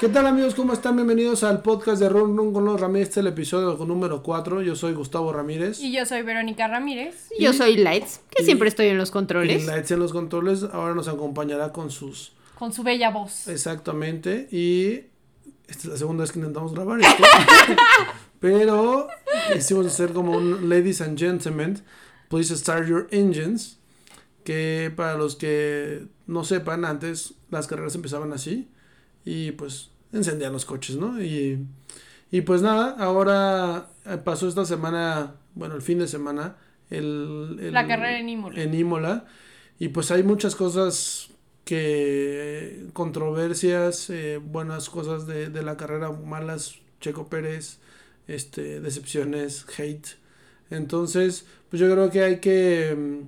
¿Qué tal amigos? ¿Cómo están? Bienvenidos al podcast de Run Run con los Ramírez, este es el episodio número 4. Yo soy Gustavo Ramírez. Y yo soy Verónica Ramírez. Y yo soy Lights, que siempre estoy en los controles. Y Lights en los controles ahora nos acompañará con sus... Con su bella voz. Exactamente. Y esta es la segunda vez que intentamos grabar esto. Pero hicimos hacer como un Ladies and Gentlemen, please start your engines. Que para los que no sepan, antes las carreras empezaban así. Y pues encendían los coches, ¿no? Y, y pues nada, ahora eh, pasó esta semana, bueno, el fin de semana, el, el- La carrera en Imola. en Imola, y pues hay muchas cosas que, controversias, eh, buenas cosas de, de la carrera, malas, Checo Pérez, este, decepciones, hate. Entonces, pues yo creo que hay que, mm,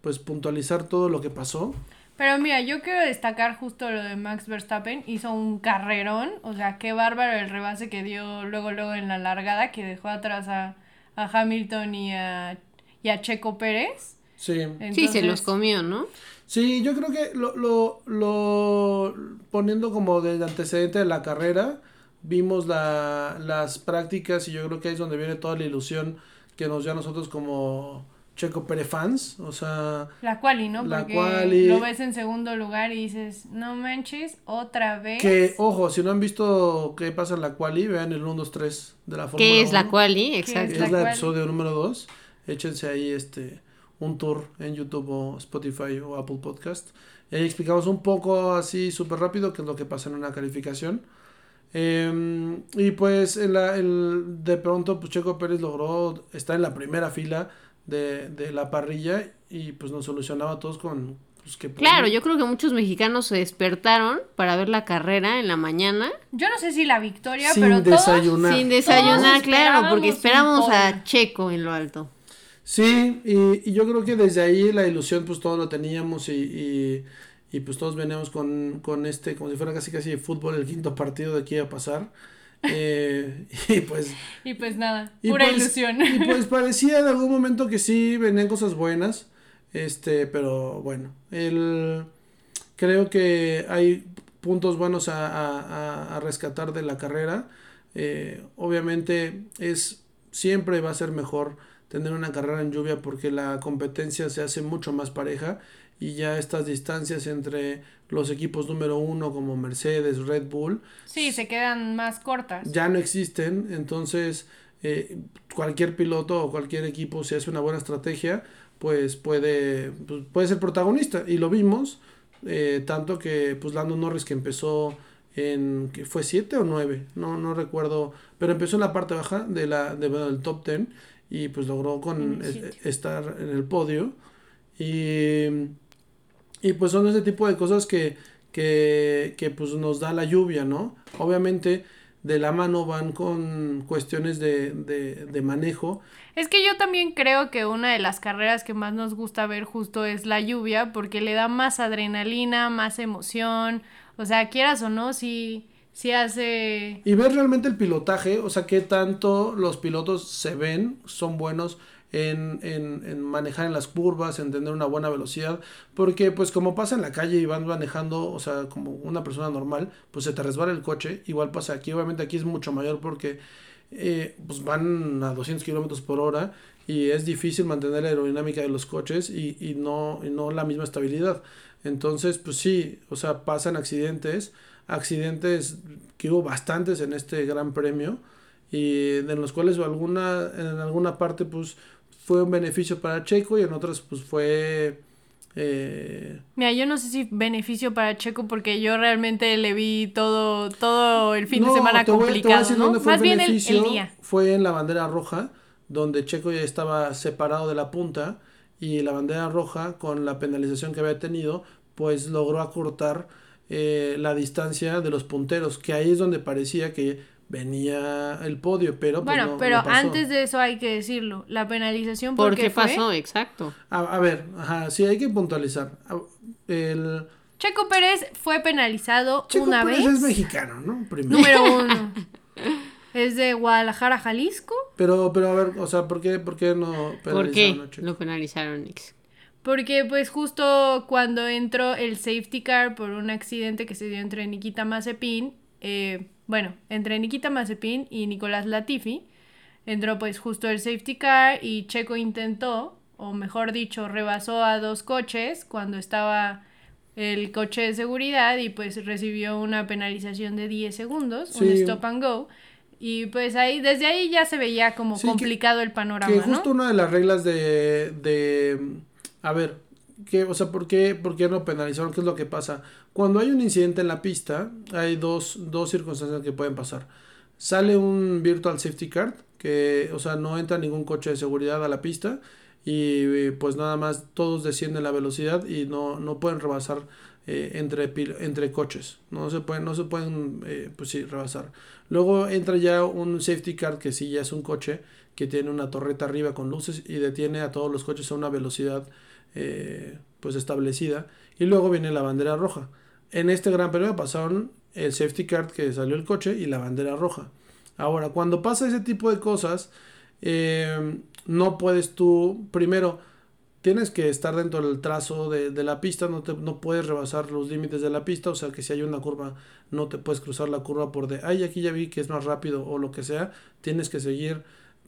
pues, puntualizar todo lo que pasó. Pero mira, yo quiero destacar justo lo de Max Verstappen. Hizo un carrerón. O sea, qué bárbaro el rebase que dio luego, luego en la largada, que dejó atrás a, a Hamilton y a, y a Checo Pérez. Sí. Sí, se los comió, ¿no? Sí, yo creo que lo, lo, lo poniendo como del antecedente de la carrera, vimos la, las prácticas y yo creo que ahí es donde viene toda la ilusión que nos dio a nosotros como Checo Pérez fans, o sea, La quali, ¿no? La Porque quali. lo ves en segundo lugar y dices, no manches, otra vez. que ojo, si no han visto qué pasa en la quali, vean el 1 2 3 de la Fórmula ¿Qué es la 1. quali? es Exacto. Es la la quali? episodio número 2. Échense ahí este un tour en YouTube o Spotify o Apple Podcast. Y ahí explicamos un poco así súper rápido qué es lo que pasa en una calificación. Eh, y pues en la, el- de pronto pues Checo Pérez logró estar en la primera fila de, de la parrilla y pues nos solucionaba a todos con pues, que Claro, yo creo que muchos mexicanos se despertaron para ver la carrera en la mañana Yo no sé si la victoria, Sin pero todos... desayunar. sin desayunar, Todos claro, porque esperábamos esperamos a. Checo en lo alto. Sí, y, y yo creo que desde ahí la ilusión pues todos lo teníamos y, y, y, pues todos veníamos con, con este, como si fuera casi casi de fútbol, el quinto partido de aquí a pasar. Eh, y pues... Y pues nada, y pura pues- ilusión. Y pues parecía en algún momento que sí venían cosas buenas, este, pero bueno, el, creo que hay puntos buenos a, a- a- a rescatar de la carrera. Eh, obviamente es siempre va a ser mejor tener una carrera en lluvia porque la competencia se hace mucho más pareja y ya estas distancias entre los equipos número uno como Mercedes, Red Bull, Sí, se quedan más cortas. ya no existen, entonces eh, cualquier piloto o cualquier equipo si hace una buena estrategia, pues puede, pues, puede ser protagonista. Y lo vimos, eh, tanto que pues Lando Norris que empezó en, que fue 7 o 9, no, no recuerdo, pero empezó en la parte baja de la, de, bueno, del top 10 y pues logró con estar en el podio. Y, y pues son ese tipo de cosas que, que, que pues nos da la lluvia, ¿no? Obviamente de la mano van con cuestiones de, de, de manejo. Es que yo también creo que una de las carreras que más nos gusta ver justo es la lluvia, porque le da más adrenalina, más emoción. O sea, quieras o no, si, si hace... Y ver realmente el pilotaje, o sea, qué tanto los pilotos se ven, son buenos en, en, en manejar en las curvas, en tener una buena velocidad, porque pues como pasa en la calle y van manejando, o sea, como una persona normal, pues se te resbala el coche, igual pasa aquí, obviamente aquí es mucho mayor porque eh, pues van a 200 kilómetros por hora y es difícil mantener la aerodinámica de los coches y, y no, y no la misma estabilidad. Entonces, pues sí, o sea, pasan accidentes, accidentes que hubo bastantes en este gran premio y en los cuales alguna, en alguna parte pues fue un beneficio para Checo y en otras pues fue... eh, Mira, yo no sé si beneficio para Checo porque yo realmente le vi todo, todo el fin No, de semana voy complicado, ¿no? dónde fue Más el bien el, beneficio. el día. Fue en la bandera roja, donde Checo ya estaba separado de la punta y la bandera roja, con la penalización que había tenido, pues logró acortar eh, la distancia de los punteros, que ahí es donde parecía que venía el podio, pero pues Bueno, no- pero no pasó. antes de eso hay que decirlo. La penalización ¿Por porque qué fue... pasó? Exacto. A, a ver, ajá, sí hay que puntualizar. A- El Checo Pérez fue penalizado Checo una Pérez vez. es mexicano, ¿no? Primero. Número uno. es de Guadalajara, Jalisco. Pero, pero a ver, o sea, ¿por qué, por qué no ¿Por penalizaron qué a Checo? lo penalizaron, Nix? Porque pues justo cuando entró el safety car por un accidente que se dio entre Nikita Mazepin, eh, bueno, entre Nikita Mazepin y Nicolás Latifi, entró pues justo el safety car y Checo intentó, o mejor dicho, rebasó a dos coches cuando estaba el coche de seguridad y pues recibió una penalización de 10 segundos, un stop and go. Y pues ahí, desde ahí ya se veía como Sí, que- complicado el panorama, Que ¿no? justo una de las reglas de, de a ver, que, o sea, ¿por qué, ¿por qué no penalizaron? ¿Qué es lo que pasa? Cuando hay un incidente en la pista, hay dos, dos circunstancias que pueden pasar. Sale un virtual safety card, que, o sea, no entra ningún coche de seguridad a la pista y eh, pues nada más todos descienden la velocidad y no, no pueden rebasar eh, entre, entre coches. No se pueden, no se pueden, eh, pues sí, rebasar. Luego entra ya un safety car que sí ya es un coche que tiene una torreta arriba con luces y detiene a todos los coches a una velocidad eh, pues establecida. Y luego viene la bandera roja. En este gran periodo pasaron el safety car que salió el coche y la bandera roja. Ahora, cuando pasa ese tipo de cosas, eh, no puedes tú, primero, tienes que estar dentro del trazo de, de la pista, no, te, no puedes rebasar los límites de la pista, o sea que si hay una curva, no te puedes cruzar la curva por de, ay, aquí ya vi que es más rápido o lo que sea, tienes que seguir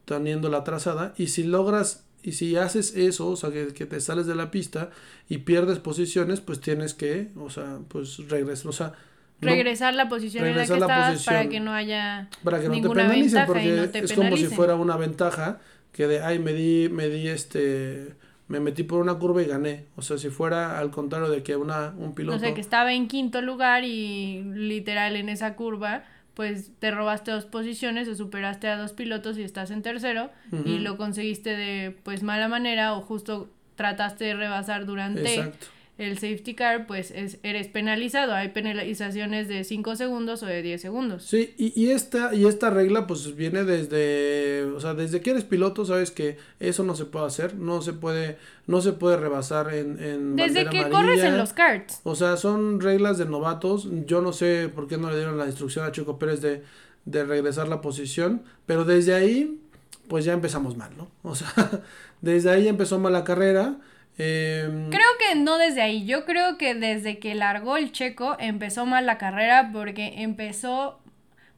teniendo la trazada y si logras y si haces eso, o sea, que, que te sales de la pista y pierdes posiciones, pues tienes que, o sea, pues regresar, o sea, no- regresar la posición en la que regresar la estabas para posición. que no haya para que no te penalicen, ventaja porque y no te es como si penalicen. fuera una ventaja que de, ay, me di, me di este, me metí por una curva y gané. O sea, si fuera al contrario de que una, un piloto... O sea, que estaba en quinto lugar y literal en esa curva, pues te robaste dos posiciones o superaste a dos pilotos y estás en tercero y lo conseguiste de pues mala manera o justo trataste de rebasar durante Exacto. El safety car, pues es, eres penalizado. Hay penalizaciones de 5 segundos o de 10 segundos. Sí, y, y esta, y esta regla pues viene desde, o sea, desde que eres piloto sabes que eso no se puede hacer, no se puede, no se puede rebasar en, en Desde que amarilla. corres en los karts. O sea, son reglas de novatos. Yo no sé por qué no le dieron la instrucción a Chico Pérez de, de regresar la posición. Pero desde ahí, pues ya empezamos mal, ¿no? O sea, desde ahí empezó mal la carrera. Eh, Creo que no desde ahí. Yo creo que desde que largó el checo empezó mal la carrera porque empezó,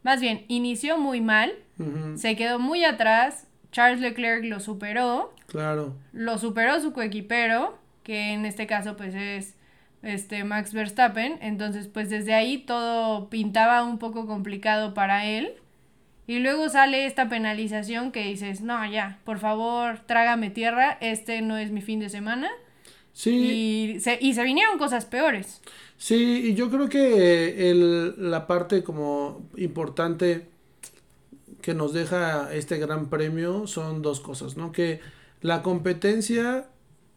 más bien, inició muy mal, se quedó muy atrás. Charles Leclerc lo superó, claro. lo superó su coequipero, que en este caso pues es este Max Verstappen. Entonces pues desde ahí todo pintaba un poco complicado para él. Y luego sale esta penalización que dices, no, ya, por favor, trágame tierra, este no es mi fin de semana. Sí, Y se, y se vinieron cosas peores. sí, y yo creo que el, la parte como importante que nos deja este gran premio son dos cosas, ¿no? Que la competencia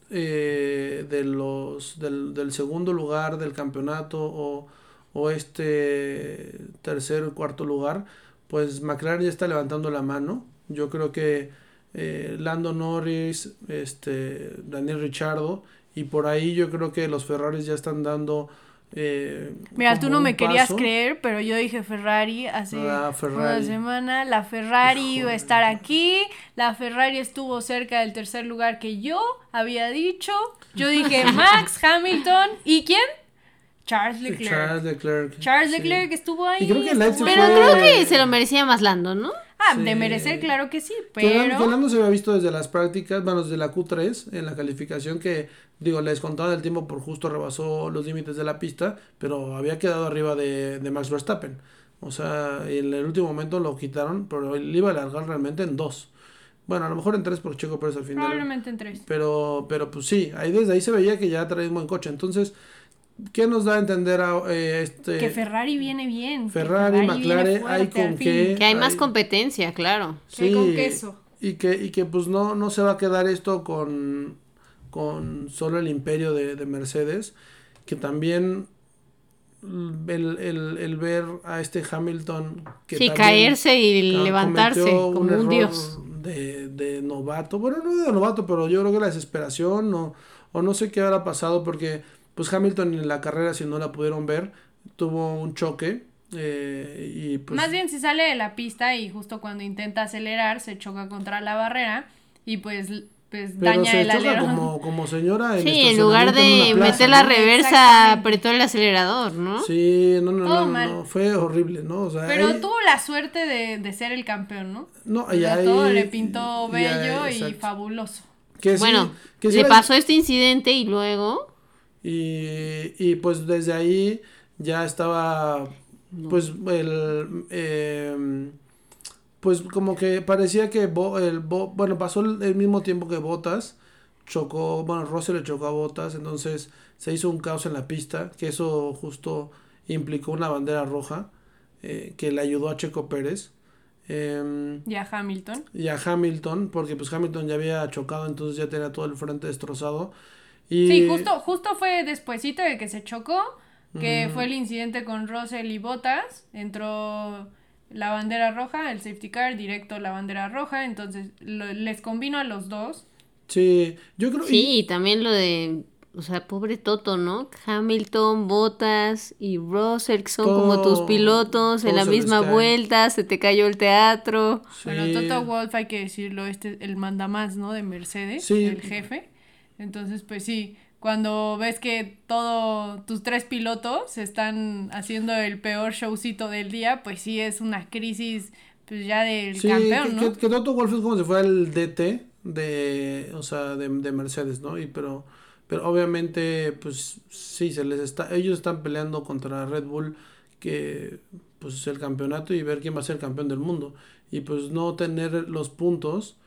eh, de los del, del segundo lugar del campeonato o, o este tercer o cuarto lugar, pues McLaren ya está levantando la mano. Yo creo que eh, Lando Norris, este Daniel Richardo y por ahí yo creo que los Ferraris ya están dando eh, Mira, tú no me querías creer, pero yo dije Ferrari hace Ah, Ferrari. una semana. La Ferrari iba a estar aquí. La Ferrari estuvo cerca del tercer lugar que yo había dicho. Yo dije Max Hamilton. ¿Y quién? Charles Leclerc. Charles Leclerc. Charles sí. Leclerc estuvo ahí. Y creo que estuvo Lance ahí. Pero fue- creo que se lo merecía más Lando, ¿no? Ah, Sí. de merecer, claro que sí, pero... que Lando se había visto desde las prácticas, bueno, desde la Q3 en la calificación que, digo, les contaba el tiempo por justo rebasó los límites de la pista, pero había quedado arriba de, de Max Verstappen. O sea, en el último momento lo quitaron, pero él iba a largar realmente en dos. Bueno, a lo mejor en tres por Checo Pérez al final. Probablemente en tres. Pero, pero pues sí, ahí desde ahí se veía que ya traía un buen coche. Entonces, ¿qué nos da a entender a eh, este Que Ferrari viene bien. Ferrari, McLaren, fuerte hay con qué. Que hay más competencia, claro. Que hay con queso. Y que, y que pues no, no se va a quedar esto con, con solo el imperio de, de Mercedes, que también el, el, el ver a este Hamilton que Sí, caerse y levantarse como un error dios. De, de novato, bueno, no de novato, pero yo creo que la desesperación o, o no sé qué habrá pasado porque pues Hamilton en la carrera, si no la pudieron ver, tuvo un choque eh, y pues... Más bien si sale de la pista y justo cuando intenta acelerar se choca contra la barrera y pues pues Pero daña se el choca como, como señora en Sí, en lugar en de plaza, meter la ¿no? reversa, apretó el acelerador, ¿no? Sí, no, no, Todo no, mal. no, fue horrible, ¿no? O sea, Pero ahí- tuvo la suerte de, de ser el campeón, ¿no? no, O sea, ahí- todo le pintó bello ahí- y fabuloso. Que sí, bueno, que sí le pasó este incidente y luego... Y, y pues desde ahí ya estaba, pues el, eh, pues como que parecía que Bo- el Bo- bueno, pasó el, el mismo tiempo que Botas, chocó, bueno, Russell le chocó a Botas, entonces se hizo un caos en la pista, que eso justo implicó una bandera roja eh, que le ayudó a Checo Pérez. Em, Y a Hamilton. y a Hamilton, porque pues Hamilton ya había chocado, entonces ya tenía todo el frente destrozado. Y, Sí, justo, justo fue despuesito de que se chocó, que fue el incidente con Russell y Bottas, entró la bandera roja, el safety car, directo la bandera roja, entonces lo- les combino a los dos. Sí, yo creo Sí, y también lo de... O sea, pobre Toto, ¿no? Hamilton, Bottas y Russell, que son como tus pilotos en la misma cae. vuelta, se te cayó el teatro. Sí. Bueno, Toto Wolff, hay que decirlo, este el mandamás, ¿no? De Mercedes, Sí. el jefe. Entonces, pues sí, cuando ves que todos tus tres pilotos están haciendo el peor showcito del día, pues sí es una crisis pues ya del Sí, campeón, que, ¿no? que, que Toto Wolff es como si fuera el DT de, o sea, de, de Mercedes, ¿no? Y pero, pero obviamente, pues sí, se les está, ellos están peleando contra Red Bull, que pues el campeonato y ver quién va a ser campeón del mundo. Y pues no tener los puntos,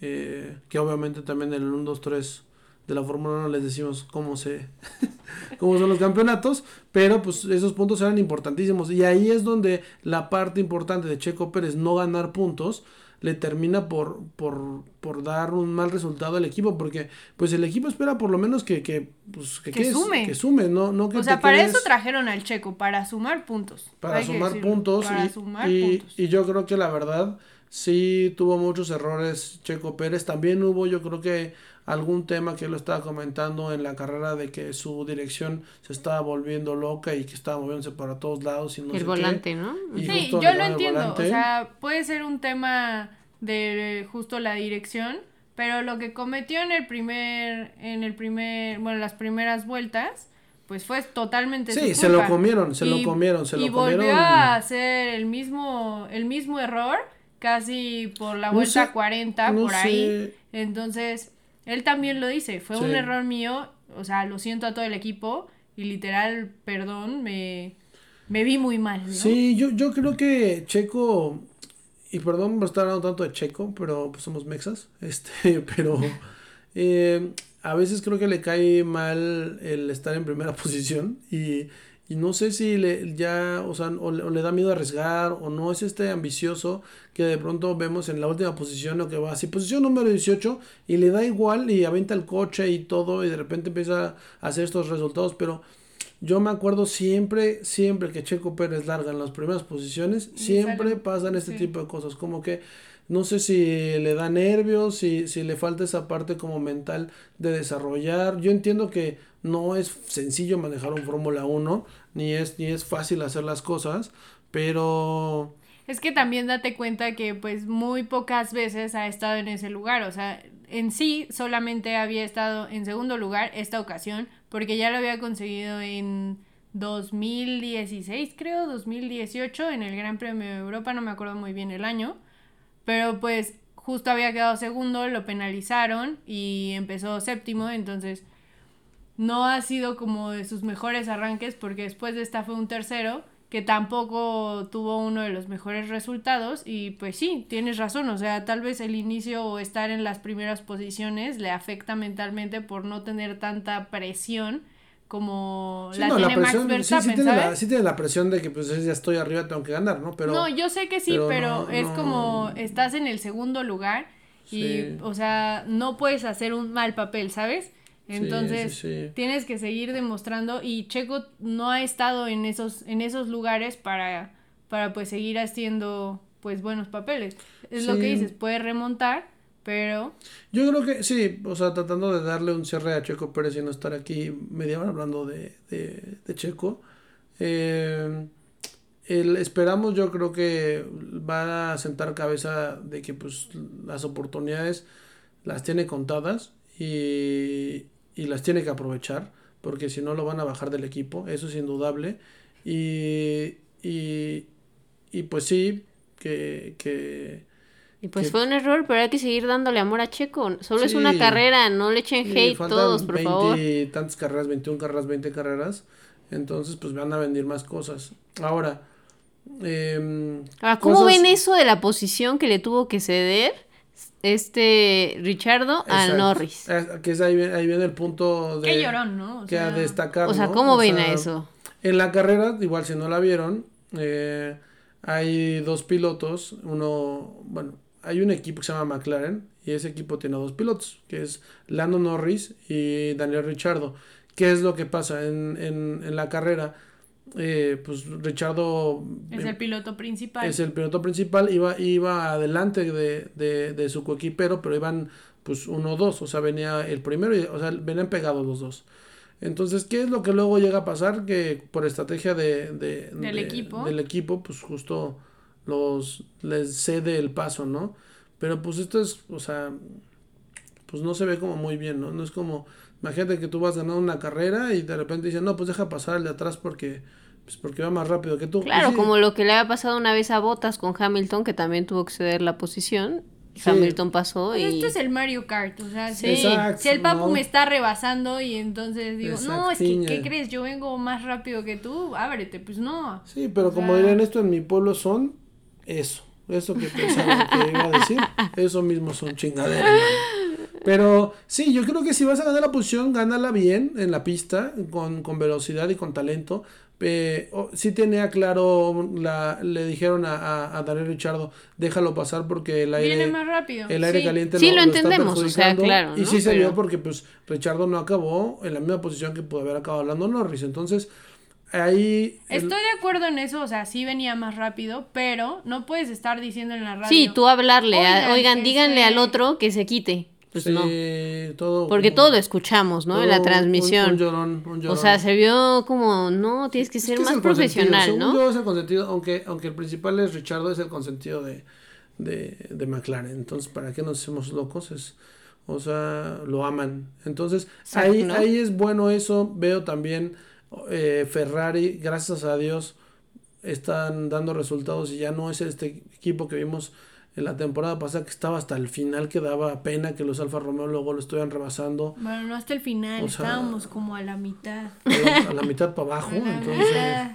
eh, que obviamente también en el 1, 2, 3 de la Fórmula 1 les decimos cómo se cómo son los campeonatos, pero pues esos puntos eran importantísimos y ahí es donde la parte importante de Checo Pérez no ganar puntos le termina por, por, por dar un mal resultado al equipo porque pues el equipo espera por lo menos que que, pues, que, sume. que sume, no, no que O sea, para quedes- eso trajeron al Checo, para sumar puntos. para Hay sumar puntos Para y, sumar y- puntos. y yo creo que la verdad sí tuvo muchos errores Checo Pérez también hubo yo creo que algún tema que él lo estaba comentando en la carrera de que su dirección se estaba volviendo loca y que estaba moviéndose para todos lados y no sé el qué. volante, ¿no? Y Sí, yo lo entiendo. O sea, puede ser un tema de justo la dirección, pero lo que cometió en el primer, en el primer, bueno, las primeras vueltas, pues fue totalmente su Sí, se lo comieron, se lo Y- comieron, se y lo volvió comieron. a hacer el mismo, el mismo error, casi por la No vuelta sé, 40, no por ahí. sé. Entonces, él también lo dice, fue un error mío, o sea, lo siento a todo el equipo, y literal, perdón, me, me vi muy mal, ¿no? Sí, yo, yo creo que Checo, y perdón por estar hablando tanto de Checo, pero pues somos mexas, este, pero eh, a veces creo que le cae mal el estar en primera posición y, y no sé si le ya, o sea, o le, o le da miedo arriesgar o no es este ambicioso que de pronto vemos en la última posición o que va así, posición número 18 y le da igual y aventa el coche y todo y de repente empieza a hacer estos resultados, pero yo me acuerdo siempre, siempre que Checo Pérez larga en las primeras posiciones, siempre sale- pasan este sí. tipo de cosas, como que no sé si le da nervios, si, si le falta esa parte como mental de desarrollar. Yo entiendo que no es sencillo manejar un Fórmula 1, ni es, ni es fácil hacer las cosas, pero Es que también date cuenta que pues muy pocas veces ha estado en ese lugar, o sea, en sí solamente había estado en segundo lugar esta ocasión, porque ya lo había conseguido en 2016, creo, 2018, en el Gran Premio de Europa, no me acuerdo muy bien el año, pero pues justo había quedado segundo, lo penalizaron y empezó séptimo, entonces no ha sido como de sus mejores arranques porque después de esta fue un tercero que tampoco tuvo uno de los mejores resultados y pues sí, tienes razón, o sea, tal vez el inicio o estar en las primeras posiciones le afecta mentalmente por no tener tanta presión como sí, la no, tiene la Max presión, sí, Verstappen, sí, tiene la, sí tiene la presión de que pues ya estoy arriba, tengo que ganar, ¿no? Pero no, yo sé que sí, pero pero, no, es no. como estás en el segundo lugar y, o sea, no puedes hacer un mal papel, ¿sabes? Entonces, sí, sí. tienes que seguir demostrando y Checo no ha estado en esos, en esos lugares para, para pues seguir haciendo pues buenos papeles. Es lo que dices, puede remontar, pero Yo creo que sí, o sea, tratando de darle un cierre a Checo Pérez y no estar aquí media hora hablando de, de, de Checo. eh, el, esperamos, yo creo que va a sentar cabeza de que pues las oportunidades las tiene contadas y, y las tiene que aprovechar, porque si no lo van a bajar del equipo, eso es indudable. Y, y, y pues sí, que, que, Y pues que- fue un error, pero hay que seguir dándole amor a Checo. Solo es una carrera, no le echen hate todos, por 20 favor. y tantas carreras, 21 carreras, 20 carreras. Entonces, pues van a vender más cosas. Ahora, em, Ahora, ¿cómo cosas- ven eso de la posición que le tuvo que ceder este Richardo a Exacto. Norris? Eh, Que es ahí, viene- ahí viene el punto de Qué llorón, ¿no? O que a sea, destacar. O sea, ¿no? ¿cómo O ven sea, a eso? En la carrera, igual si no la vieron, eh, hay dos pilotos. Uno, bueno, hay un equipo que se llama McLaren y ese equipo tiene dos pilotos, que es Lando Norris y Daniel Richardo. ¿Qué es lo que pasa en, en, en la carrera? Eh, pues Richardo Es el piloto principal. es el piloto principal, iba, iba adelante de, de, de su coequipero, pero iban pues uno o dos, o sea, venía el primero, y, o sea, venían pegados los dos. Entonces, ¿qué es lo que luego llega a pasar? Que por estrategia de, de- Del de- equipo. del equipo, pues justo los les cede el paso, ¿no? Pero pues esto es, o sea, pues no se ve como muy bien, ¿no? No es como, imagínate que tú vas ganando una carrera y de repente dicen, no, pues deja pasar al de atrás porque, pues porque va más rápido que tú. Claro, sí, como lo que le había pasado una vez a Bottas con Hamilton, que también tuvo que ceder la posición. Sí. Hamilton pasó y... esto es el Mario Kart, o sea, Sí. si, Exacto, si el papu ¿no? me está rebasando y entonces digo, no, es que. ¿qué crees? Yo vengo más rápido que tú, ábrete, pues no. Sí, pero como sea- dirían esto en mi pueblo son eso, eso que pensaba que iba a decir, eso mismo son chingaderas. Pero sí, yo creo que si vas a ganar la posición, gánala bien en la pista, con, con velocidad y con talento. Eh, oh, sí tenía claro, la, le dijeron a, a, a Daniel Richardo, déjalo pasar porque el aire, Viene más rápido. el aire sí. caliente Sí, lo, lo lo está entendemos, o sea, claro, Y sí se Pero- vio porque pues Richardo no acabó en la misma posición que pudo haber acabado Lando Norris. Entonces, ahí... el- Estoy de acuerdo en eso, o sea, sí venía más rápido, pero no puedes estar diciendo en la radio. Sí, tú hablarle, a- Oigan, díganle se- al otro que se quite. Pues sí, no, todo... porque todo lo escuchamos, ¿no? En la un- transmisión. Un, llorón, un o sea, se vio como, no, tienes que Es ser que más profesional, según ¿no? yo es el consentido, aunque, aunque el principal es Richardo, es el consentido de, de, de McLaren. Entonces, ¿para qué nos hacemos locos? Es, o sea, lo aman. Entonces, Exacto, ahí, ¿no? ahí es bueno eso. Veo también eh, Ferrari, gracias a Dios, están dando resultados y ya no es este equipo que vimos en la temporada pasada que estaba hasta el final que daba pena que los Alfa Romeo luego lo estuvieran rebasando Bueno, no hasta el final, O sea- estábamos como a la mitad. a la, mitad para abajo. Entonces, mitad.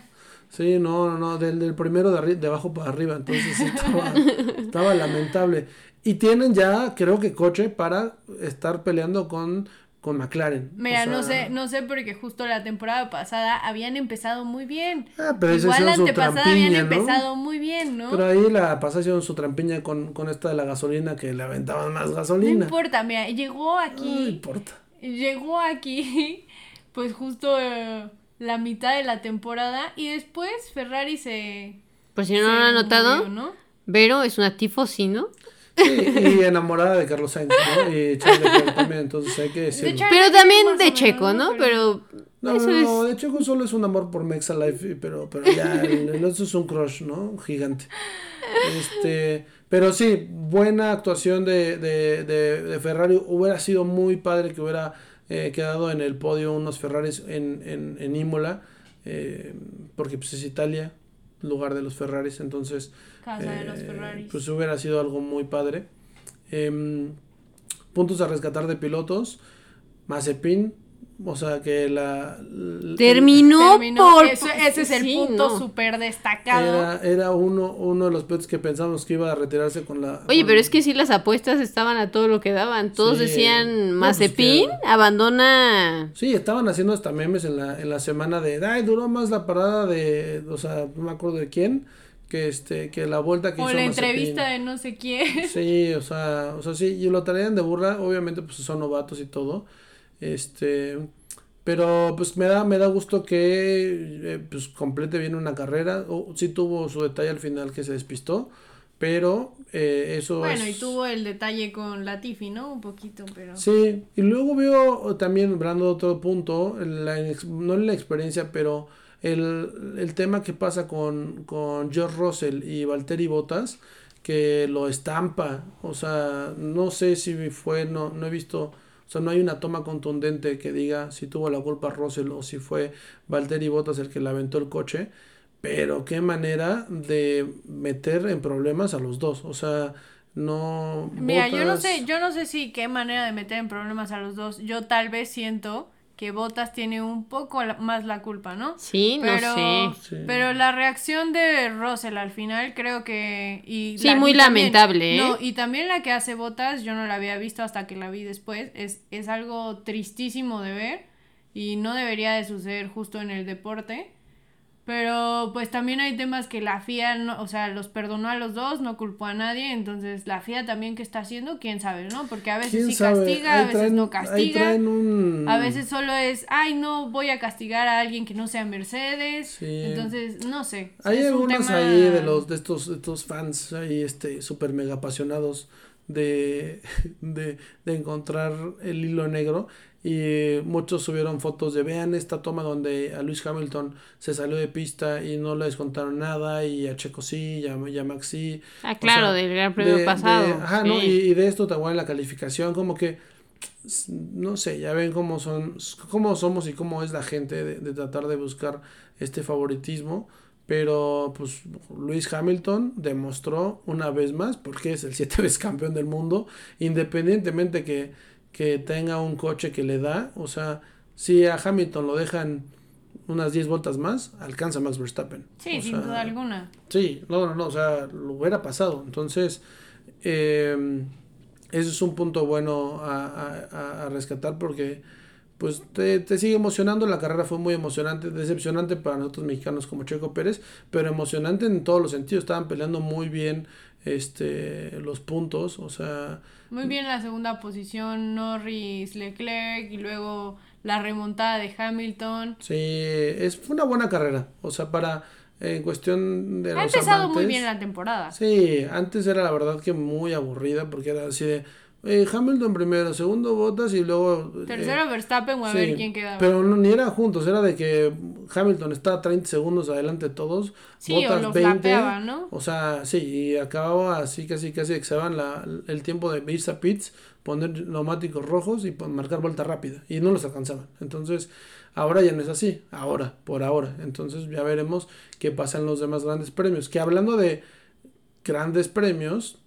Sí, no, no, no, del, del primero de, de abajo para arriba, entonces sí estaba, estaba lamentable. Y tienen ya, creo que coche para estar peleando con, con McLaren. Mira, O sea, no sé, no sé porque justo la temporada pasada habían empezado muy bien. Ah, pero esa Igual la antepasada habían ¿no? empezado muy bien, ¿no? Pero ahí la pasada hicieron su trampiña con, con esta de la gasolina que le aventaban más no gasolina. importa, mira, llegó No aquí, importa. llegó aquí, pues justo eh, la mitad de la temporada y después Ferrari se... Por si no lo han notado, murió, ¿no? Vero es una tifosi, Sí, y enamorada de Carlos Sainz, ¿no? Y Charles también, entonces hay que decirlo. Pero también de Checo, ¿no? ¿no? Pero No, no, de Checo solo es un amor por Mexa Life, pero, pero ya, el, el otro es un crush, ¿no? Gigante. Este, pero sí, buena actuación de, de, de, de Ferrari. Hubiera sido muy padre que hubiera eh, quedado en el podio unos Ferraris en, en, en Imola, eh, porque pues es Italia, lugar de los Ferraris, entonces Casa de los eh, Ferraris. pues hubiera sido algo muy padre. Em, puntos a rescatar de pilotos. Mazepin, o sea que la... Terminó, Terminó, por... eso- ese es el Sí, punto no. súper destacado. Era, era uno, uno de los pilotos que pensamos que iba a retirarse con la... Oye, con- pero es que sí las apuestas estaban a todo lo que daban. Todos Sí. decían, No, pues Mazepin abandona... Sí, estaban haciendo hasta memes en la, en la semana de... Ay, duró más la parada de... O sea, no me acuerdo de quién. Que este que la vuelta que o hizo la Mazepin. entrevista de no sé quién. Sí, o sea, o sea, sí, y lo traían de burla, obviamente pues son novatos y todo. Este, pero pues me da me da gusto que eh, pues complete bien una carrera. O, sí tuvo su detalle al final que se despistó, pero eh, eso Bueno, y tuvo el detalle con Latifi, ¿no? Un poquito, pero... Sí, y luego veo también, hablando otro punto, la, no la experiencia, pero el, el tema que pasa con, con George Russell y Valtteri Bottas, que lo estampa. O sea, no sé si fue, no, no he visto, o sea, no hay una toma contundente que diga si tuvo la culpa Russell o si fue Valtteri Bottas el que le aventó el coche. Pero qué manera de meter en problemas a los dos. O sea, no. Mira, yo no sé, yo no sé si qué manera de meter en problemas a los dos. Yo tal vez siento que Botas tiene un poco más la culpa, ¿no? Sí, pero, no sé. Pero la reacción de Russell al final creo que... Y sí, muy lamentable, ¿eh? No, y también la que hace Botas, yo no la había visto hasta que la vi después, es, es algo tristísimo de ver y no debería de suceder justo en el deporte. Pero pues también hay temas que la FIA, no, o sea, los perdonó a los dos, no culpó a nadie, entonces la FIA también que está haciendo, quién sabe, ¿no? Porque a veces sí castiga, a veces no castiga. A veces solo es, ay, no voy a castigar a alguien que no sea Mercedes. Entonces, no sé. Hay algunos ahí de los de estos, de estos fans ahí este súper mega apasionados de, de, de encontrar el hilo negro y muchos subieron fotos de vean esta toma donde a Luis Hamilton se salió de pista y no le descontaron nada y a Checo sí y a, Max sí. Ah, claro, del Gran Premio pasado. ajá, ¿no? Y, de esto en la calificación, como que no sé, ya ven cómo son cómo somos y cómo es la gente de, de tratar de buscar este favoritismo. Pero pues Luis Hamilton demostró una vez más, porque es el siete veces campeón del mundo, independientemente que que tenga un coche que le da. O sea, si a Hamilton lo dejan unas 10 vueltas más, alcanza Max Verstappen. Sí, sin duda alguna. Sí, no, no, no, o sea, lo hubiera pasado. Entonces, eh, ese es un punto bueno a, a, a rescatar porque pues te, te, sigue emocionando. La carrera fue muy emocionante, decepcionante para nosotros mexicanos como Checo Pérez, pero emocionante en todos los sentidos. Estaban peleando muy bien este los puntos, o sea, muy bien la segunda posición, Norris, Leclerc y luego la remontada de Hamilton. Sí, es fue una buena carrera. O sea, para en cuestión de... Ha empezado muy bien la temporada. Sí, antes era la verdad que muy aburrida porque era así de eh, Hamilton primero, segundo Bottas y luego... Eh, Tercero Verstappen o a ver quién quedaba. Pero no, ni era juntos, era de que Hamilton estaba 30 segundos adelante de todos. Sí, Bottas o 20, ¿no? O sea, sí, y acababa así casi casi que se la, el tiempo de irse a pits, poner neumáticos rojos y marcar vuelta rápida. Y no los alcanzaban. Entonces, ahora ya no es así. Ahora, por ahora. Entonces ya veremos qué pasa en los demás grandes premios. Que hablando de grandes premios,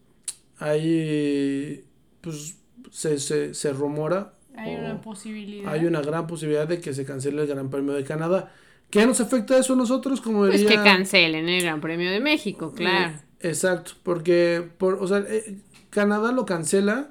hay pues se, se, se rumora. Hay una posibilidad. Hay una gran posibilidad de que se cancele el Gran Premio de Canadá. ¿Qué nos afecta eso a nosotros? Como diría, pues que cancelen el Gran Premio de México, claro. exacto, porque por, o sea, eh, Canadá lo cancela.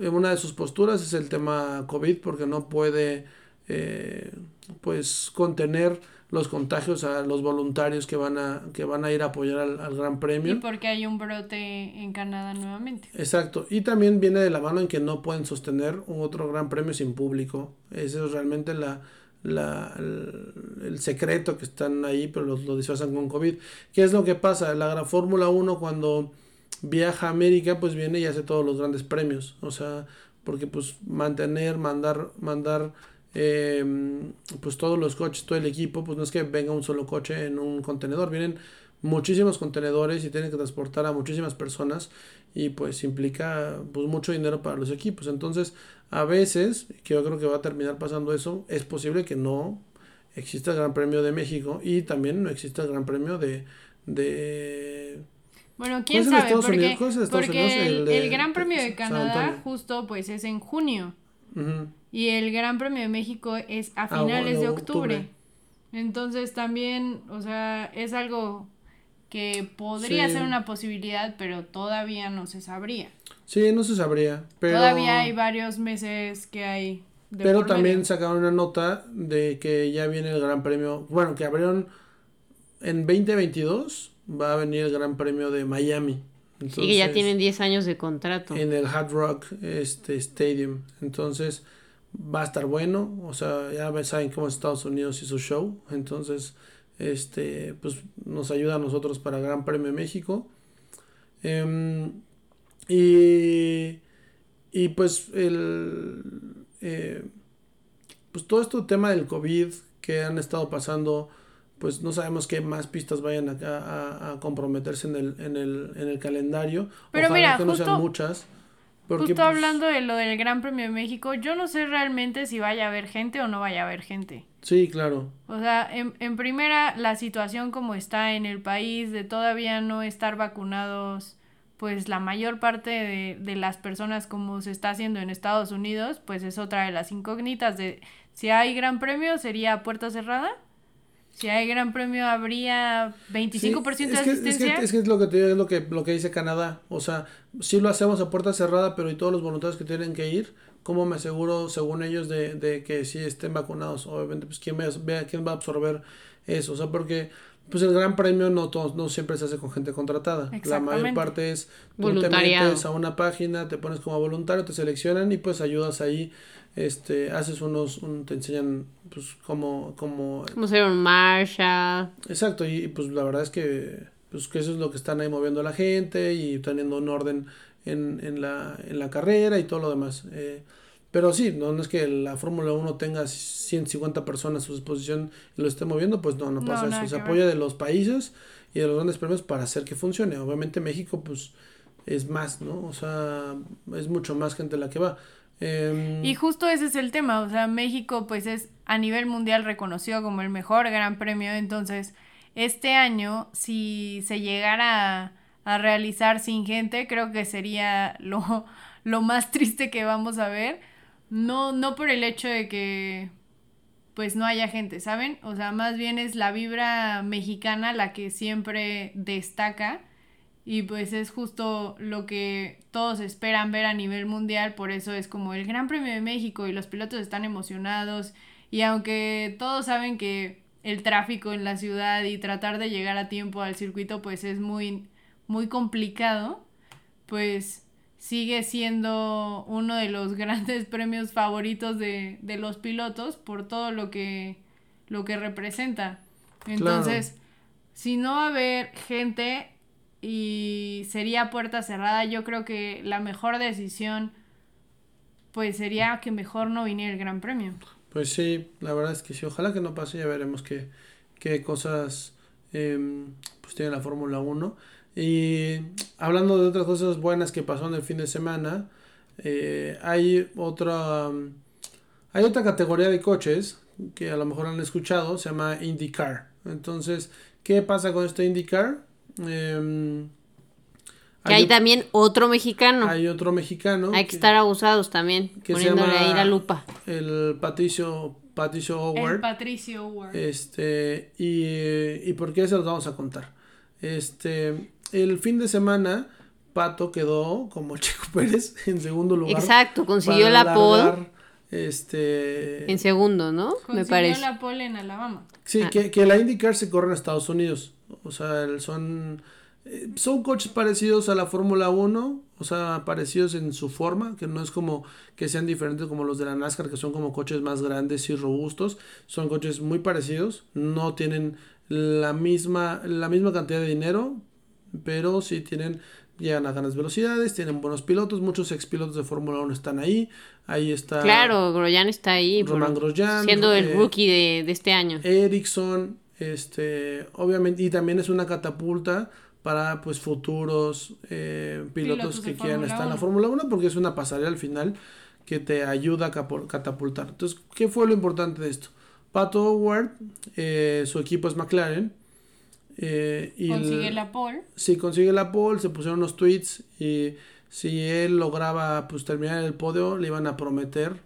Eh, una de sus posturas es el tema COVID porque no puede eh, pues contener los contagios a los voluntarios que van a, que van a ir a apoyar al, Gran Premio. Y porque hay un brote en Canadá nuevamente. Exacto. Y también viene de la mano en que no pueden sostener un otro Gran Premio sin público. Ese es realmente la, la, el, secreto que están ahí, pero lo, lo disfrazan con COVID. ¿Qué es lo que pasa? La Fórmula 1 cuando viaja a América, pues viene y hace todos los grandes premios. O sea, porque pues mantener, mandar, mandar eh, pues todos los coches, todo el equipo, pues no es que venga un solo coche en un contenedor, vienen muchísimos contenedores y tienen que transportar a muchísimas personas y pues implica pues mucho dinero para los equipos. Entonces, a veces, que yo creo que va a terminar pasando eso, es posible que no exista el Gran Premio de México y también no exista el Gran Premio de... de bueno, quién sabe, porque, porque el, Gran Premio de Canadá justo pues es en junio. Y el Gran Premio de México es a ah, finales de octubre. Entonces también, o sea, es algo que podría ser una posibilidad, pero todavía no se sabría. Sí, no se sabría. Pero... Todavía hay varios meses que hay. pero también sacaron una nota de que ya viene el Gran Premio. Bueno, que abrieron en 2022 va a venir el Gran Premio de Miami. Entonces, que ya tienen 10 años de contrato. En el Hard Rock este, Stadium. Entonces va a estar bueno. O sea, ya saben cómo es Estados Unidos y su show. Entonces, este, pues nos ayuda a nosotros para Gran Premio México. Em, y, y pues el... Eh, pues todo este tema del COVID que han estado pasando pues no sabemos qué más pistas vayan a, a, a comprometerse en el, en el, en el calendario. Pero Ojalá mira, que no sean muchas. Porque, Justo pues, hablando de lo del Gran Premio de México, yo no sé realmente si vaya a haber gente o no vaya a haber gente. Sí, claro. O sea, en, en primera, la situación como está en el país de todavía no estar vacunados, pues la mayor parte de, de las personas como se está haciendo en Estados Unidos, pues es otra de las incógnitas de si hay gran premio sería puerta cerrada, si hay gran premio habría 25% Sí, de es que, es, asistencia. que, es que es lo que te digo, es lo que, lo que dice Canadá. O sea, sí lo hacemos a puerta cerrada, pero y todos los voluntarios que tienen que ir, ¿cómo me aseguro, según ellos, de, de que sí estén vacunados? Obviamente, pues ¿quién va, a- vea- quién va a absorber eso? O sea, porque pues el gran premio no, todos no siempre se hace con gente contratada. La mayor parte es tú te Voluntariado. metes a una página, te pones como voluntario, te seleccionan y pues ayudas ahí, este, haces unos, un- te enseñan pues cómo, cómo Como ser un Marshall. Exacto, y, y, pues la verdad es que, pues, que eso es lo que están ahí moviendo a la gente y teniendo un orden en, en, la, en la carrera y todo lo demás. Eh, pero sí, no, no es que la Fórmula 1 tenga 150 personas a su disposición y lo esté moviendo, pues no, no pasa eso. Se apoya de los países y de los grandes premios para hacer que funcione. Obviamente México, pues, es más, ¿no? O sea, es mucho más gente la que va. Em, Y justo ese es el tema, o sea, México pues es a nivel mundial reconocido como el mejor gran premio, entonces este año si se llegara a, a realizar sin gente, creo que sería lo, lo más triste que vamos a ver, no, no por el hecho de que pues no haya gente, ¿saben? O sea, más bien es la vibra mexicana la que siempre destaca y pues es justo lo que todos esperan ver a nivel mundial, por eso es como el Gran Premio de México y los pilotos están emocionados y aunque todos saben que el tráfico en la ciudad y tratar de llegar a tiempo al circuito pues es muy muy complicado, pues sigue siendo uno de los grandes premios favoritos de, de los pilotos por todo lo que lo que representa. Entonces, si no va a haber gente y sería puerta cerrada, yo creo que la mejor decisión pues sería que mejor no viniera el Gran Premio. Pues sí, la verdad es que sí, ojalá que no pase, ya veremos qué, qué cosas em, pues tiene la Fórmula 1. Y hablando de otras cosas buenas que pasó en el fin de semana, eh, hay otra hay otra categoría de coches que a lo mejor han escuchado, se llama IndyCar. Entonces, ¿qué pasa con este IndyCar? Em, Que hay también otro mexicano. hay otro mexicano Hay que estar abusados también, que se poniéndole llama ahí la lupa. el Patricio Patricio Howard. El Patricio Ward. Este, y, y por qué se los vamos a contar. Este, el fin de semana, Pato quedó como Checo Pérez en segundo lugar. Exacto, consiguió pole largar, Este, en segundo, ¿no? Me parece. la pole en Alabama. sí, ah. que, que la IndyCar se corre en Estados Unidos. O sea, el- son, eh, son coches parecidos a la Fórmula 1, o sea, parecidos en su forma, que no es como que sean diferentes como los de la NASCAR, que son como coches más grandes y robustos. Son coches muy parecidos, no tienen la misma, la misma cantidad de dinero, pero sí tienen, llegan a grandes velocidades, tienen buenos pilotos, muchos ex pilotos de Fórmula 1 están ahí, ahí está Claro, Grosjean está ahí. Román por- Grosjean, Siendo el eh, rookie de, de este año. Ericsson, este, obviamente, y también es una catapulta para pues futuros eh, pilotos, que quieran estar en la 1. Fórmula 1 porque es una pasarela al final que te ayuda a catapultar. Entonces, ¿qué fue lo importante de esto? Pato Howard, eh, su equipo es McLaren. Eh, y Consigue la pole. si consigue la pole, se pusieron unos tweets y si él lograba pues terminar el podio, le iban a prometer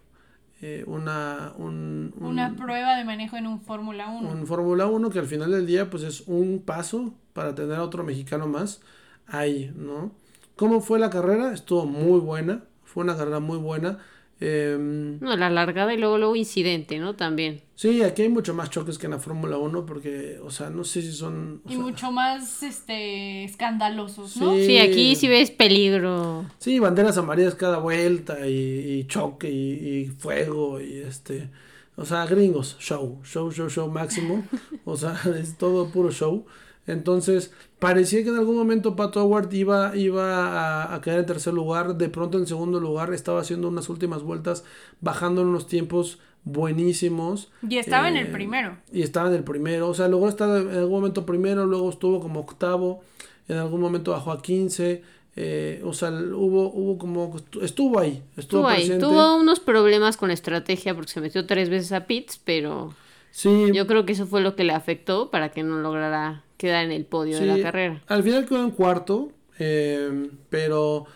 eh, una, un, un- Una prueba de manejo en un Fórmula 1. un Fórmula 1 que al final del día pues es un paso para tener a otro mexicano más ahí, ¿no? ¿Cómo fue la carrera? Estuvo muy buena, fue una carrera muy buena. Em, No, la largada y luego, luego incidente, ¿no? También. sí, aquí hay mucho más choques que en la Fórmula 1 porque, o sea, no sé si son... o Y sea, mucho más este escandalosos, ¿no? Sí. Sí, aquí sí ves peligro. Sí, banderas amarillas cada vuelta y, y choque y, y fuego y este, o sea, gringos, show, show, show, show máximo, o sea, es todo puro show. Entonces, parecía que en algún momento Pato Howard iba, iba a, a quedar en tercer lugar, de pronto en segundo lugar estaba haciendo unas últimas vueltas, bajando en unos tiempos buenísimos. Y estaba en el Eh, primero. Y estaba en el primero, o sea, logró estar en algún momento primero, luego estuvo como octavo, en algún momento bajó a 15, eh, o sea, hubo, hubo como, estuvo ahí, estuvo, Tuvo ahí. presente. Tuvo unos problemas con la estrategia porque se metió tres veces a pits, pero Sí, yo creo que eso fue lo que le afectó para que no lograra quedar en el podio de la carrera. Al final quedó en cuarto, eh, pero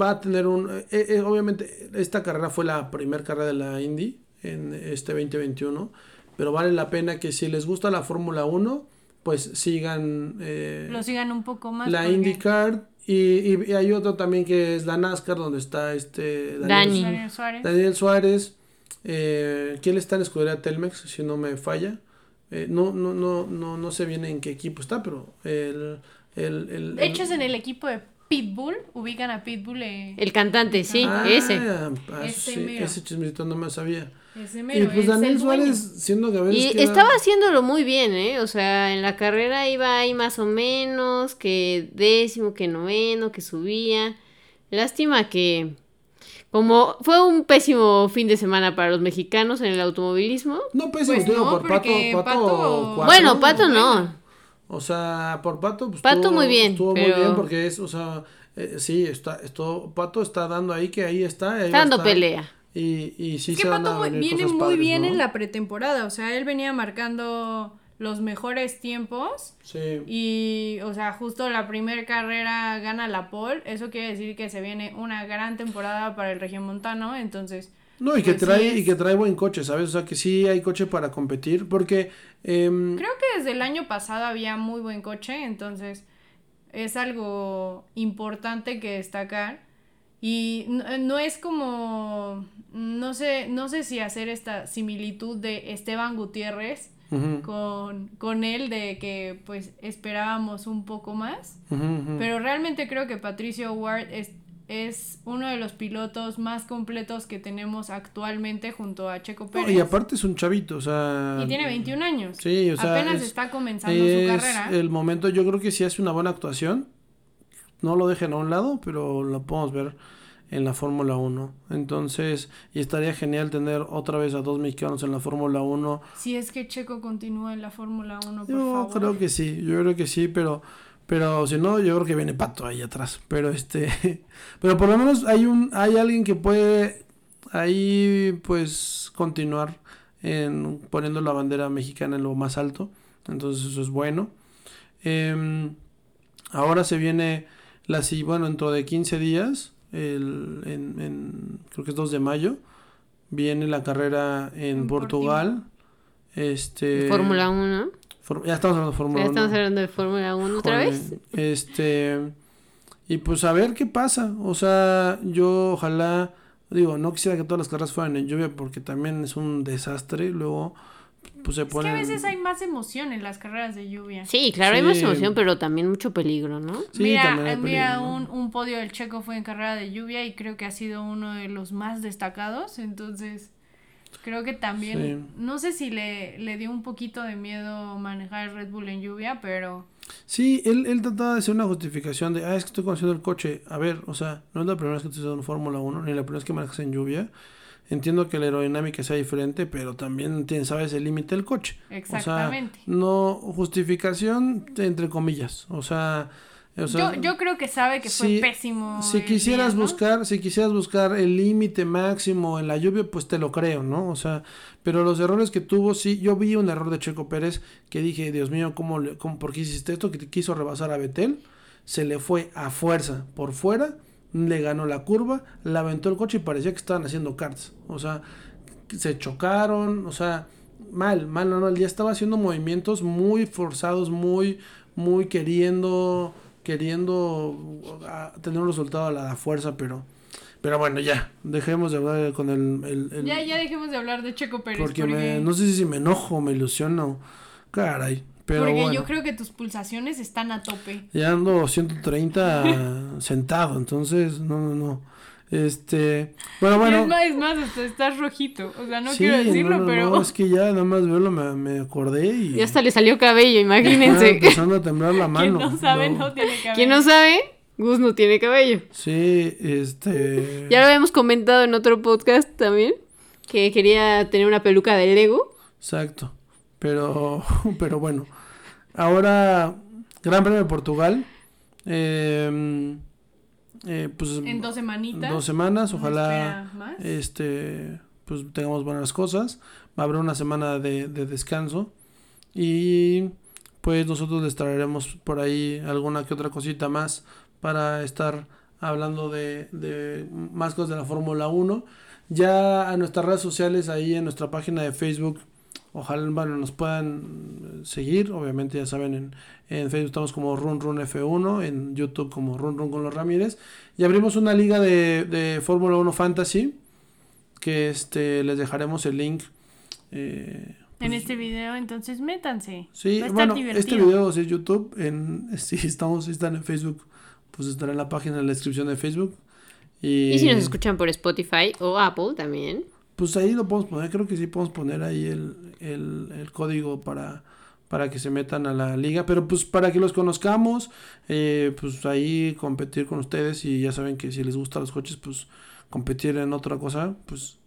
va a tener un, eh, eh, obviamente esta carrera fue la primera carrera de la Indy en este 2021, pero vale la pena que si les gusta la Fórmula 1, pues sigan... eh, Lo sigan un poco más. la porque- IndyCar y, y- y hay otro también que es la NASCAR donde está este Dani. Daniel Suárez. Daniel Suárez eh, que él está en escudería Telmex si no me falla Eh, no no no no no sé bien en qué equipo está pero el el, el- De hecho, es en el equipo de Pitbull. Ubican a Pitbull. eh, El cantante, sí, Ah, ese. ah, Ese sí, mero. ese chismecito no me sabía ese y pues es Daniel. Suárez siendo que a veces Y queda- estaba haciéndolo muy bien, ¿eh? O sea, en la carrera iba ahí más o menos, que décimo, que noveno, que subía. Lástima que, como fue un pésimo fin de semana para los mexicanos en el automovilismo. no pésimo Pues digo no, por Pato Pato, Pato- cuatro. Bueno, Pato no. O sea, por Pato, pues Pato estuvo- muy bien, Estuvo pero- muy bien porque es, o sea, eh, sí, está, esto, Pato está dando ahí que ahí está. ahí Está dando estar. pelea. Y, y sí Es se que van a Pato venir viene cosas muy padres, bien ¿no? en la pretemporada. O sea, él venía marcando los mejores tiempos. Sí. Y, o sea, justo la primera carrera gana la pole. Eso quiere decir que se viene una gran temporada para el regiomontano. Entonces, No, y que pues trae, y que trae buen coche, ¿sabes? O sea, que sí hay coche para competir, porque em, creo que desde el año pasado había muy buen coche. Entonces, es algo importante que destacar. Y no, no es como, no sé, no sé si hacer esta similitud de Esteban Gutiérrez con, con él de que pues esperábamos un poco más. Pero realmente creo que Patricio Ward es, es uno de los pilotos más completos que tenemos actualmente junto a Checo No, Pérez. y aparte es un chavito, o sea. Y tiene 21 años. Sí, o sea. Apenas es- está comenzando su carrera. el momento, yo creo que si hace una buena actuación, no lo dejen a un lado, pero lo podemos ver en la Fórmula 1. Entonces, y estaría genial tener otra vez a dos mexicanos en la Fórmula 1. Si es que Checo continúa en la Fórmula 1, por Yo favor. creo que sí, yo creo que sí, pero pero si no, yo creo que viene Pato ahí atrás. Pero este, pero por lo menos hay un hay alguien que puede ahí pues continuar en poniendo la bandera mexicana en lo más alto. Entonces eso es bueno. Em, ahora se viene la si bueno, dentro de 15 días, el, en, en- creo que es 2 de mayo, viene la carrera en, En Portugal. Este Fórmula 1. For- ya estamos hablando de Fórmula Ya 1. estamos hablando de Fórmula 1 otra vez. Este. Y pues a ver qué pasa. O sea, yo ojalá. Digo, no quisiera que todas las carreras fueran en lluvia porque también es un desastre. Luego, pues se Es que ponen. a veces hay más emoción en las carreras de lluvia. Sí, claro, hay más Sí. emoción, pero también mucho peligro, ¿no? Sí, mira, también hay eh, mira peligro, ¿no? un, un podio del Checo fue en carrera de lluvia y creo que ha sido uno de los más destacados. Entonces, creo que también, Sí. no sé si le, le dio un poquito de miedo manejar el Red Bull en lluvia, pero Sí, él, él trataba de hacer una justificación de, ah, es que estoy conociendo el coche. A ver, o sea, no es la primera vez que estás en Fórmula 1, ni la primera vez que manejas en lluvia. Entiendo que la aerodinámica sea diferente, pero también tienes, sabes el límite del coche. Exactamente. O sea, no justificación entre comillas. O sea, o sea, yo, yo creo que sabe que fue si- pésimo. si quisieras día, ¿no? buscar, si quisieras buscar el límite máximo en la lluvia, pues te lo creo, ¿no? O sea, pero los errores que tuvo, sí, yo vi un error de Checo Pérez que dije, Dios mío, ¿cómo, cómo por qué hiciste esto? Que te quiso rebasar a Betel, se le fue a fuerza por fuera, le ganó la curva, le aventó el coche y parecía que estaban haciendo karts. O sea, se chocaron, o sea, mal, mal, no, ya estaba haciendo movimientos muy forzados, muy, muy queriendo, queriendo tener un resultado a la fuerza, pero, pero bueno, ya, dejemos de hablar con el, el- el- Ya, ya dejemos de hablar de Checo Pérez. porque, Porque, me, no sé si me enojo, me ilusiono, caray, pero porque bueno, yo creo que tus pulsaciones están a tope. ya ando 130 sentado, entonces, no, no, no, este, bueno, bueno. es más, es más, hasta estás rojito. O sea, no Sí, quiero decirlo, no, no, pero. no, es que ya nada más verlo me, me acordé y... Y hasta le salió cabello, estaba imagínense. empezando a temblar la Quien mano. no sabe no, tiene cabello. Quien no sabe, Gus no tiene cabello. Sí, este... Ya lo habíamos comentado en otro podcast también. que quería tener una peluca de Lego. Exacto. Pero, pero bueno. Ahora, Gran Premio de Portugal. Eh, eh, pues, En dos semanitas. dos semanas, ojalá más. este pues tengamos buenas cosas. Va a haber una semana de, de descanso. Y pues nosotros les traeremos por ahí alguna que otra cosita más para estar hablando de, de más cosas de la Fórmula 1. Ya a nuestras redes sociales, ahí en nuestra página de Facebook, ojalá bueno, nos puedan seguir. Obviamente ya saben, en, en Facebook estamos como Run Run F1, en YouTube como Run Run con los Ramírez. Y abrimos una liga de, de Fórmula 1 Fantasy, que este les dejaremos el link. eh, en pues, este video, entonces métanse. Sí, Va a estar bueno, divertido. este video es YouTube, en, si estamos, si están en Facebook, pues estará en la página, en la descripción de Facebook. Y, Y si nos escuchan por Spotify o Apple también. Pues ahí lo podemos poner, creo que sí podemos poner ahí el, el, el código para, para que se metan a la liga, pero pues para que los conozcamos, eh, pues ahí competir con ustedes y ya saben que si les gustan los coches, pues competir en otra cosa, pues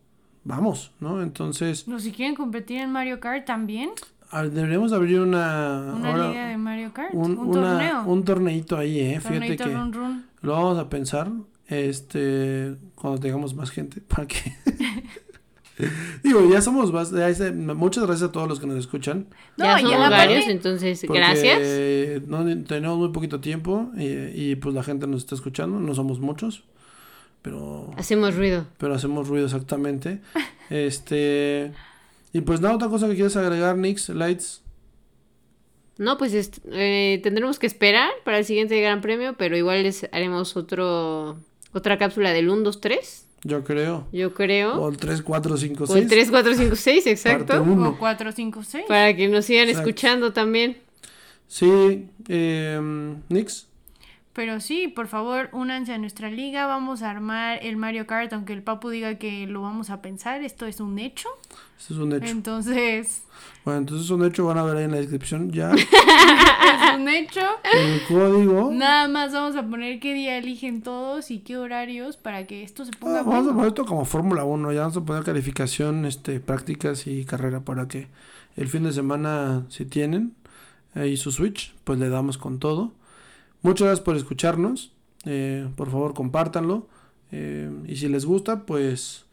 vamos, ¿no? Entonces, No, si quieren competir en Mario Kart también, a- deberíamos abrir una... una ahora- liga de Mario Kart, un, un, una- torneo. un torneito ahí, eh. Fíjate que run run. lo vamos a pensar este cuando tengamos más gente para que digo ya somos muchas gracias a todos los que nos escuchan No, ya somos varios, entonces gracias. no tenemos muy poquito tiempo y, y, pues la gente nos está escuchando no somos muchos pero Hacemos ruido. pero hacemos ruido exactamente este y pues nada otra cosa que quieras agregar Nix Lights No, pues est- eh, tendremos que esperar para el siguiente Gran Premio, pero igual les haremos otro otra cápsula del 1, 2, 3, yo creo yo creo. o el 3 4 5 O el 6 3, 4, 5, 6, parte exacto. uno. O 4, 5, 6. Para que nos sigan Exacto. escuchando también. sí eh, Nix Pero sí, por favor, únanse a nuestra liga. Vamos a armar el Mario Kart, aunque el Papu diga que lo vamos a pensar. Esto es un hecho. Eso es un hecho. Entonces, Bueno, entonces un hecho van a ver ahí en la descripción ya es un hecho. el código. Nada más vamos a poner qué día eligen todos y qué horarios para que esto se ponga Ah, vamos a poner esto como Fórmula 1, ya vamos a poner calificación, este, prácticas y carrera para que el fin de semana, si tienen ahí su Switch, pues le damos con todo. Muchas gracias por escucharnos. eh, por favor, compártanlo. eh, y si les gusta, pues,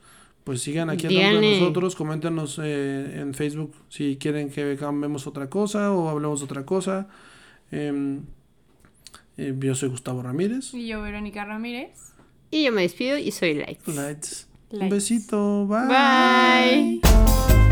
pues sigan aquí al lado de nosotros. Coméntenos eh, en Facebook si quieren que cambiemos otra cosa o hablemos de otra cosa. Em, eh, yo soy Gustavo Ramírez. Y yo, Verónica Ramírez. Y yo me despido y soy Lights. Lights. Un Lights. besito. Bye. Bye.